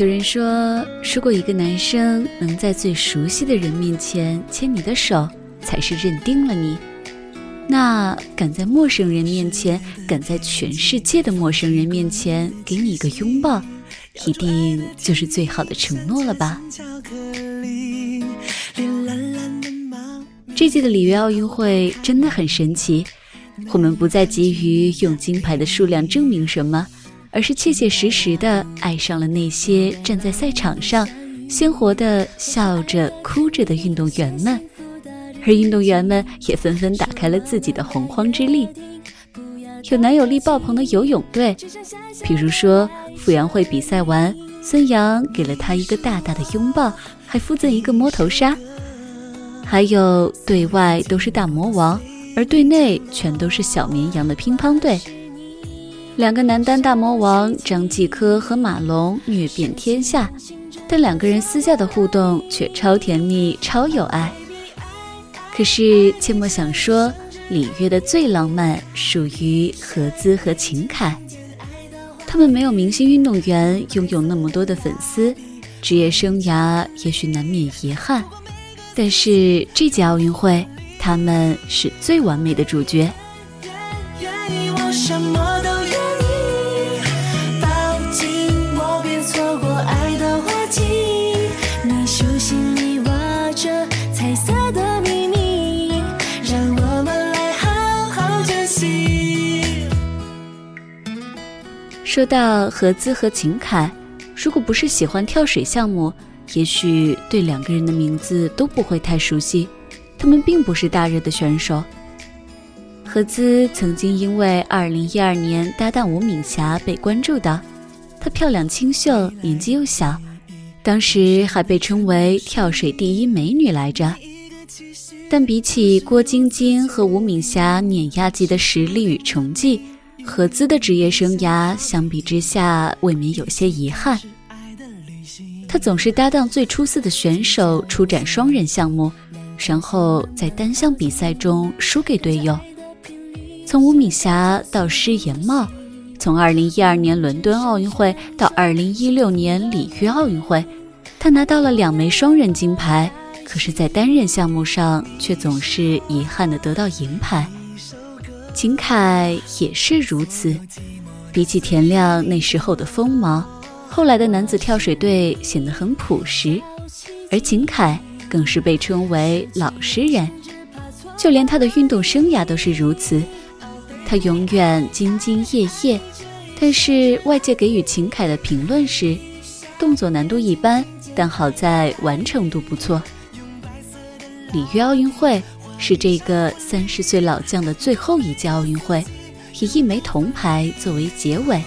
有人说，如果一个男生能在最熟悉的人面前牵你的手，才是认定了你。那敢在陌生人面前，敢在全世界的陌生人面前给你一个拥抱，一定就是最好的承诺了吧？这届的里约奥运会真的很神奇，我们不再急于用金牌的数量证明什么，而是切切实实的爱上了那些站在赛场上鲜活的笑着哭着的运动员们。而运动员们也纷纷打开了自己的洪荒之力，有男友力爆棚的游泳队，比如说傅园慧比赛完，孙杨给了他一个大大的拥抱，还附赠一个摸头杀；还有对外都是大魔王，而对内全都是小绵羊的乒乓队，两个男单大魔王张继科和马龙虐遍天下，但两个人私下的互动却超甜蜜、超有爱。可是，切莫想说，里约的最浪漫属于合资和情凯。他们没有明星运动员拥有那么多的粉丝，职业生涯也许难免遗憾。但是这届奥运会，他们是最完美的主角。说到何姿和秦凯，如果不是喜欢跳水项目，也许对两个人的名字都不会太熟悉。他们并不是大热的选手。何姿曾经因为2012年搭档吴敏霞被关注的，她漂亮清秀，年纪又小，当时还被称为跳水第一美女来着。但比起郭晶晶和吴敏霞碾压级的实力与成绩，何姿的职业生涯相比之下，未免有些遗憾。他总是搭档最出色的选手出战双人项目，然后在单项比赛中输给队友。从吴敏霞到施颜茂，从2012年伦敦奥运会到2016年里约奥运会，他拿到了两枚双人金牌，可是，在单人项目上却总是遗憾地得到银牌。秦凯也是如此，比起田亮那时候的锋芒，后来的男子跳水队显得很朴实，而秦凯更是被称为老实人，就连他的运动生涯都是如此。他永远兢兢业业，但是外界给予秦凯的评论是：动作难度一般，但好在完成度不错。里约奥运会。是这个三十岁老将的最后一届奥运会，以一枚铜牌作为结尾，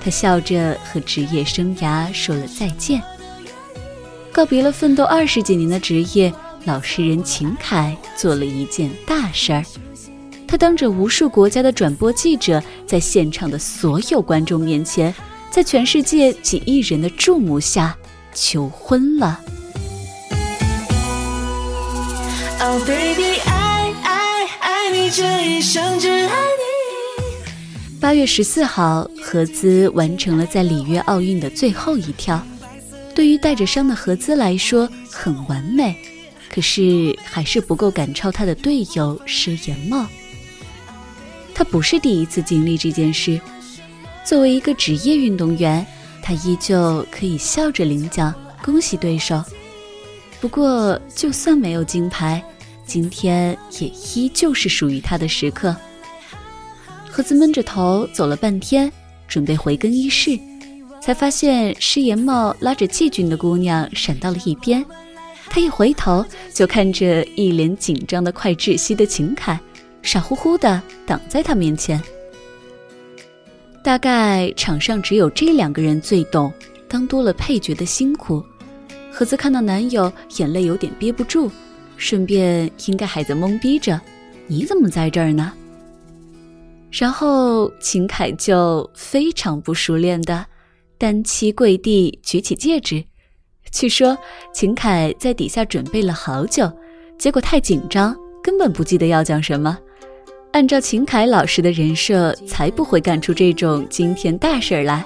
他笑着和职业生涯说了再见，告别了奋斗二十几年的职业。老实人秦凯做了一件大事儿，他当着无数国家的转播记者，在现场的所有观众面前，在全世界几亿人的注目下求婚了。Oh baby。一生只爱你。八月十四号，何姿完成了在里约奥运的最后一跳。对于带着伤的何姿来说，很完美，可是还是不够赶超她的队友施颜茂。他不是第一次经历这件事。作为一个职业运动员，他依旧可以笑着领奖，恭喜对手。不过，就算没有金牌。今天也依旧是属于他的时刻。何子闷着头走了半天，准备回更衣室，才发现施颜茂拉着季军的姑娘闪到了一边。他一回头，就看着一脸紧张的快窒息的秦凯，傻乎乎的挡在他面前。大概场上只有这两个人最懂当多了配角的辛苦。何子看到男友，眼泪有点憋不住。顺便应该还在懵逼着，你怎么在这儿呢？然后秦凯就非常不熟练的单膝跪地举起戒指。据说秦凯在底下准备了好久，结果太紧张，根本不记得要讲什么。按照秦凯老师的人设，才不会干出这种惊天大事来。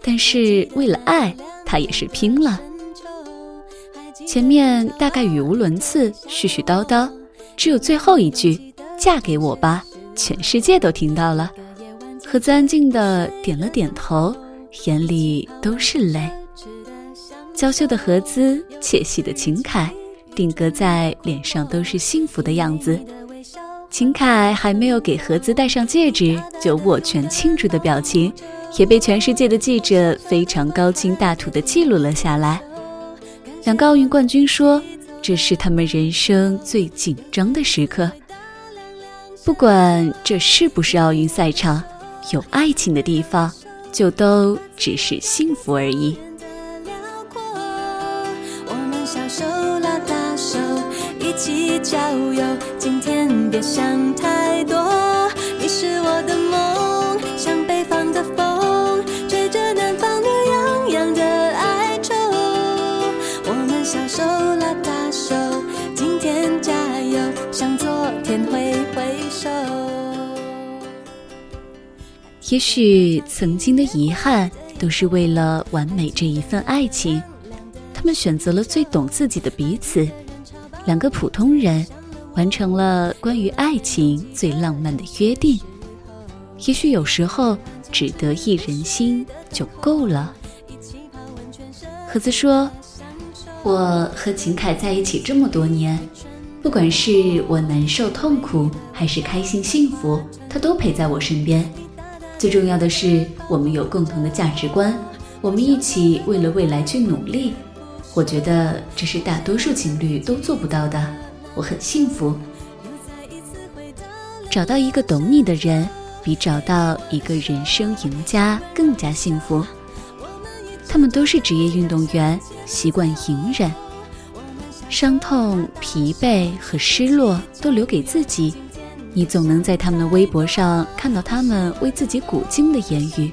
但是为了爱，他也是拼了。前面大概语无伦次，絮絮叨叨，只有最后一句“嫁给我吧”，全世界都听到了。何子安静的点了点头，眼里都是泪。娇羞的何姿，窃喜的秦凯，定格在脸上都是幸福的样子。秦凯还没有给何姿戴上戒指，就握拳庆祝的表情，也被全世界的记者非常高清大图的记录了下来。两个奥运冠军说：“这是他们人生最紧张的时刻。不管这是不是奥运赛场，有爱情的地方，就都只是幸福而已。”手拉大手一起郊游，今天别想太也许曾经的遗憾，都是为了完美这一份爱情。他们选择了最懂自己的彼此，两个普通人，完成了关于爱情最浪漫的约定。也许有时候，只得一人心就够了。盒子说。我和秦凯在一起这么多年，不管是我难受痛苦，还是开心幸福，他都陪在我身边。最重要的是，我们有共同的价值观，我们一起为了未来去努力。我觉得这是大多数情侣都做不到的，我很幸福。找到一个懂你的人，比找到一个人生赢家更加幸福。他们都是职业运动员，习惯隐忍，伤痛、疲惫和失落都留给自己。你总能在他们的微博上看到他们为自己鼓劲的言语。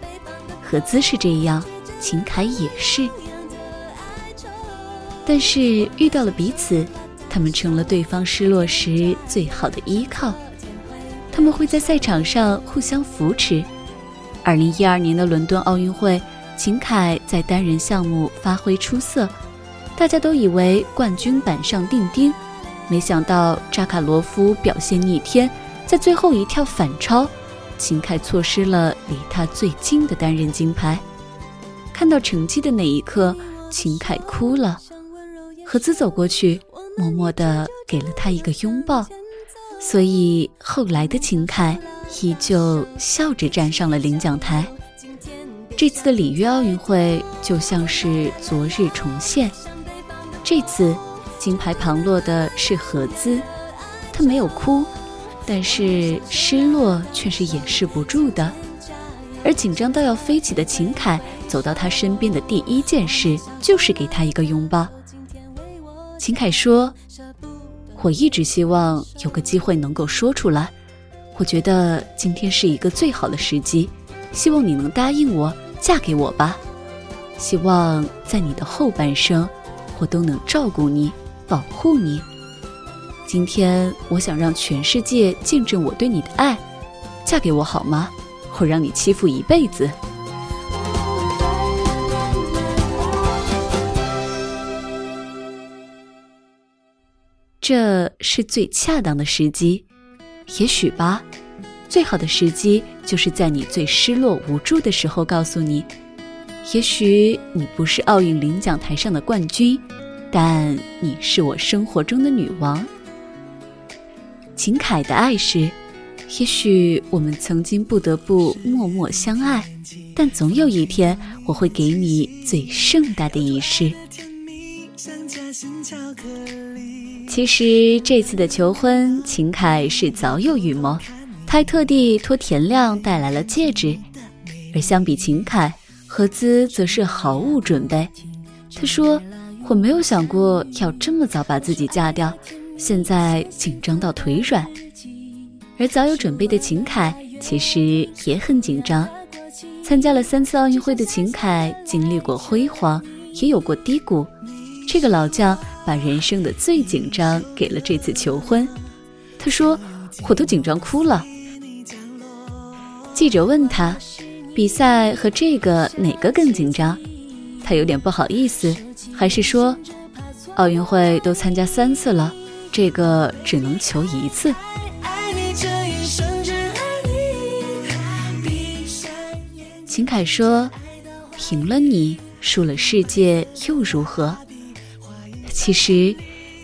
何姿是这样，秦凯也是。但是遇到了彼此，他们成了对方失落时最好的依靠。他们会在赛场上互相扶持。二零一二年的伦敦奥运会。秦凯在单人项目发挥出色，大家都以为冠军板上钉钉，没想到扎卡罗夫表现逆天，在最后一跳反超，秦凯错失了离他最近的单人金牌。看到成绩的那一刻，秦凯哭了，何姿走过去，默默地给了他一个拥抱，所以后来的秦凯依旧笑着站上了领奖台。这次的里约奥运会就像是昨日重现。这次金牌旁落的是何姿，她没有哭，但是失落却是掩饰不住的。而紧张到要飞起的秦凯走到她身边的第一件事就是给她一个拥抱。秦凯说：“我一直希望有个机会能够说出来，我觉得今天是一个最好的时机，希望你能答应我。”嫁给我吧，希望在你的后半生，我都能照顾你、保护你。今天我想让全世界见证我对你的爱，嫁给我好吗？我让你欺负一辈子。这是最恰当的时机，也许吧。最好的时机就是在你最失落无助的时候，告诉你，也许你不是奥运领奖台上的冠军，但你是我生活中的女王。秦凯的爱是，也许我们曾经不得不默默相爱，但总有一天我会给你最盛大的仪式。其实这次的求婚，秦凯是早有预谋。他还特地托田亮带来了戒指，而相比秦凯，何姿则是毫无准备。他说：“我没有想过要这么早把自己嫁掉，现在紧张到腿软。”而早有准备的秦凯其实也很紧张。参加了三次奥运会的秦凯，经历过辉煌，也有过低谷。这个老将把人生的最紧张给了这次求婚。他说：“我都紧张哭了。”记者问他：“比赛和这个哪个更紧张？他有点不好意思，还是说，奥运会都参加三次了，这个只能求一次。秦凯说：“赢了你，输了世界又如何？其实，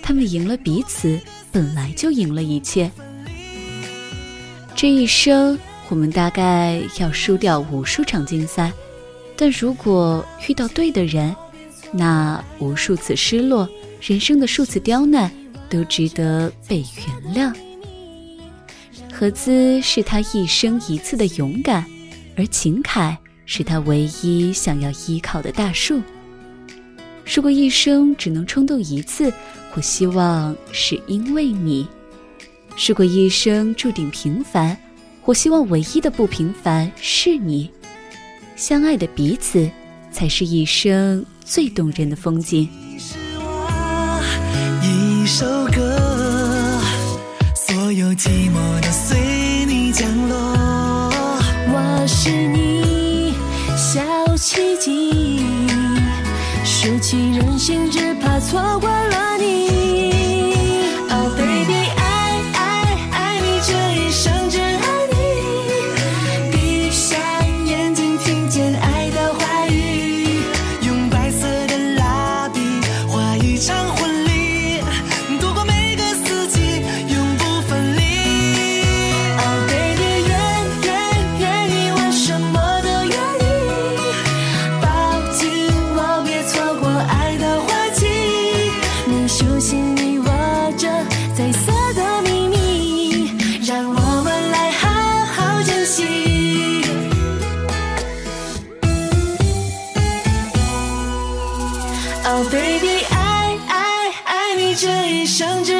他们赢了彼此，本来就赢了一切。这一生。”我们大概要输掉无数场竞赛，但如果遇到对的人，那无数次失落，人生的数次刁难，都值得被原谅。何姿是他一生一次的勇敢，而秦凯是他唯一想要依靠的大树。如果一生只能冲动一次，我希望是因为你；如果一生注定平凡。我希望唯一的不平凡是你，相爱的彼此才是一生最动人的风景。寂寞的随你降落。我是你小奇迹，收起任性，只怕错过了 Oh baby，爱爱爱你这一生。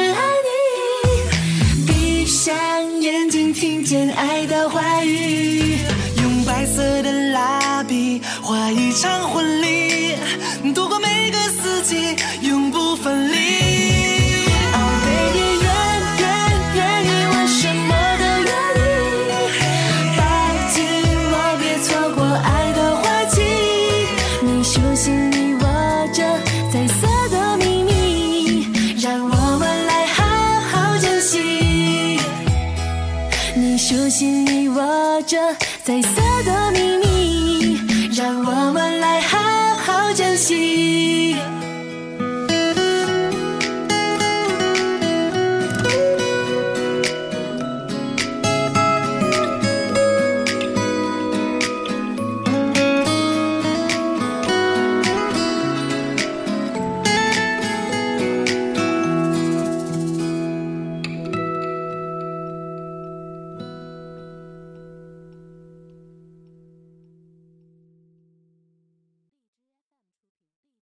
着彩色的